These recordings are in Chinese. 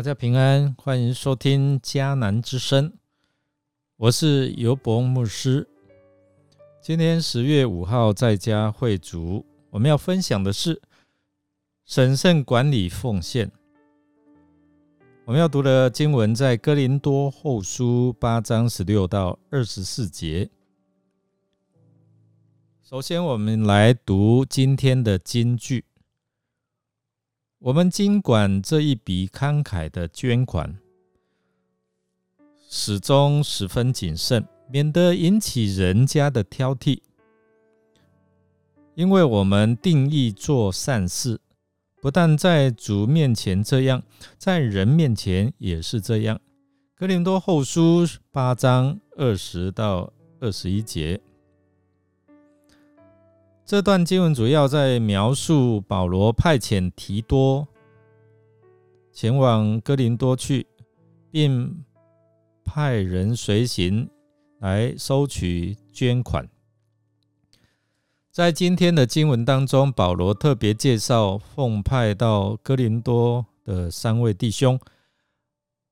大家平安，欢迎收听迦南之声，我是尤博牧师。今天十月五号在家会主，我们要分享的是审慎管理奉献。我们要读的经文在哥林多后书八章十六到二十四节。首先，我们来读今天的金句。我们尽管这一笔慷慨的捐款，始终十分谨慎，免得引起人家的挑剔，因为我们定义做善事。不但在主面前这样，在人面前也是这样。格林多后书八章二十到二十一节，这段经文主要在描述保罗派遣提多前往哥林多去，并派人随行来收取捐款。在今天的经文当中，保罗特别介绍奉派到哥林多的三位弟兄，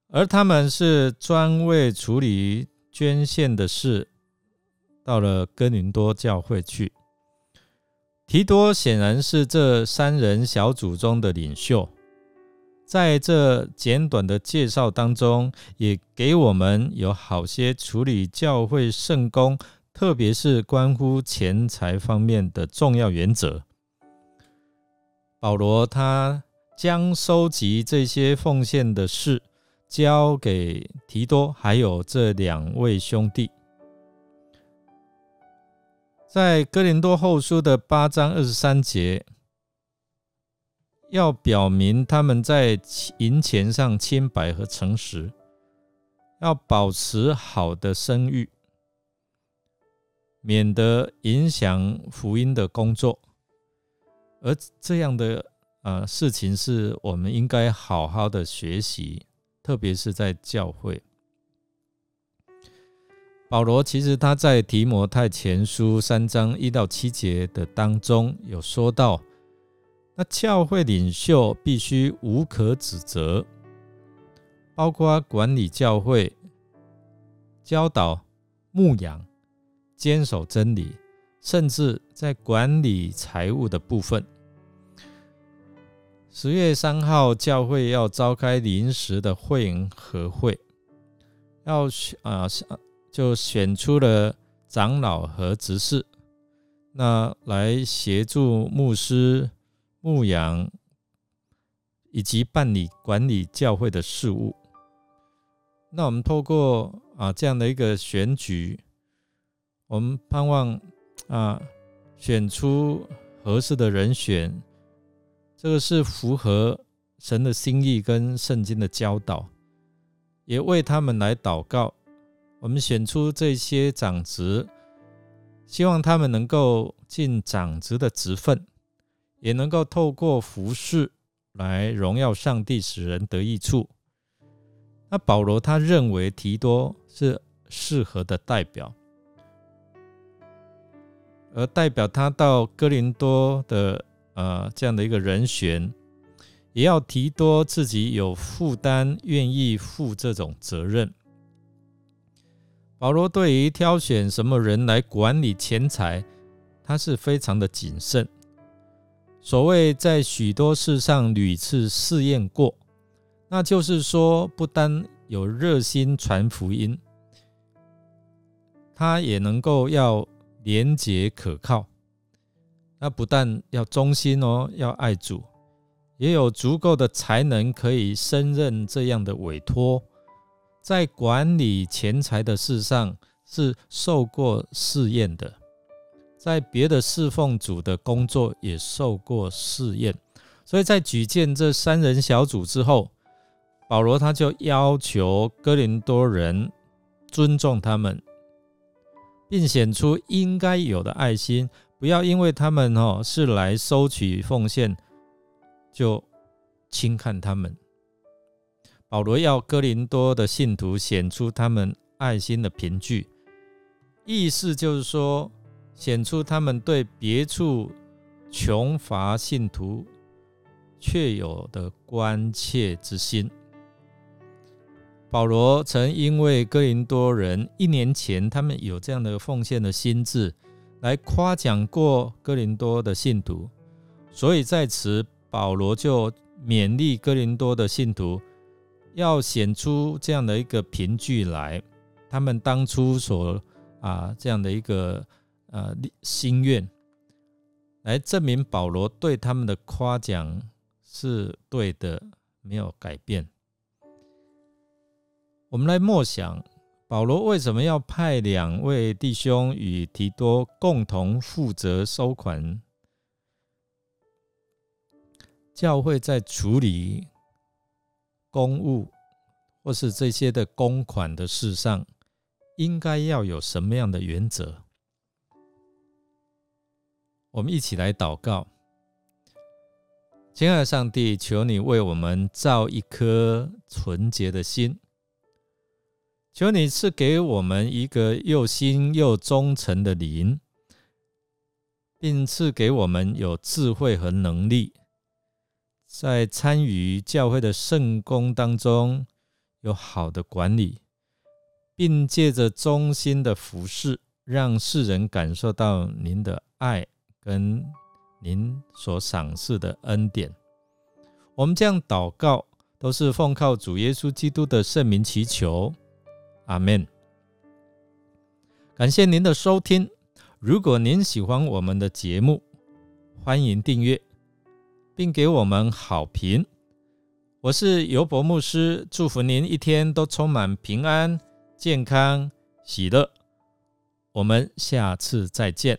而他们是专为处理捐献的事，到了哥林多教会去。提多显然是这三人小组中的领袖，在这简短的介绍当中，也给我们有好些处理教会圣公。特别是关乎钱财方面的重要原则，保罗他将收集这些奉献的事交给提多，还有这两位兄弟。在哥林多后书的八章二十三节，要表明他们在银钱上清白和诚实，要保持好的声誉。免得影响福音的工作，而这样的呃事情是我们应该好好的学习，特别是在教会。保罗其实他在提摩太前书三章一到七节的当中有说到，那教会领袖必须无可指责，包括管理教会、教导、牧养。坚守真理，甚至在管理财务的部分。十月三号，教会要召开临时的会员和会，要啊，就选出了长老和执事，那来协助牧师牧养以及办理管理教会的事务。那我们透过啊这样的一个选举。我们盼望啊，选出合适的人选，这个是符合神的心意跟圣经的教导，也为他们来祷告。我们选出这些长职，希望他们能够尽长职的职分，也能够透过服侍来荣耀上帝，使人得益处。那保罗他认为提多是适合的代表。而代表他到哥林多的呃这样的一个人选，也要提多自己有负担，愿意负这种责任。保罗对于挑选什么人来管理钱财，他是非常的谨慎。所谓在许多事上屡次试验过，那就是说，不单有热心传福音，他也能够要。廉洁可靠，那不但要忠心哦，要爱主，也有足够的才能可以胜任这样的委托，在管理钱财的事上是受过试验的，在别的侍奉主的工作也受过试验，所以在举荐这三人小组之后，保罗他就要求哥林多人尊重他们。并显出应该有的爱心，不要因为他们哦是来收取奉献，就轻看他们。保罗要哥林多的信徒显出他们爱心的凭据，意思就是说，显出他们对别处穷乏信徒确有的关切之心。保罗曾因为哥林多人一年前他们有这样的奉献的心智，来夸奖过哥林多的信徒，所以在此保罗就勉励哥林多的信徒，要显出这样的一个凭据来，他们当初所啊这样的一个呃心愿，来证明保罗对他们的夸奖是对的，没有改变。我们来默想，保罗为什么要派两位弟兄与提多共同负责收款？教会在处理公务或是这些的公款的事上，应该要有什么样的原则？我们一起来祷告，亲爱的上帝，求你为我们造一颗纯洁的心。求你赐给我们一个又新又忠诚的灵，并赐给我们有智慧和能力，在参与教会的圣功当中有好的管理，并借着忠心的服侍，让世人感受到您的爱跟您所赏赐的恩典。我们这样祷告，都是奉靠主耶稣基督的圣名祈求。阿门。感谢您的收听。如果您喜欢我们的节目，欢迎订阅，并给我们好评。我是尤伯牧师，祝福您一天都充满平安、健康、喜乐。我们下次再见。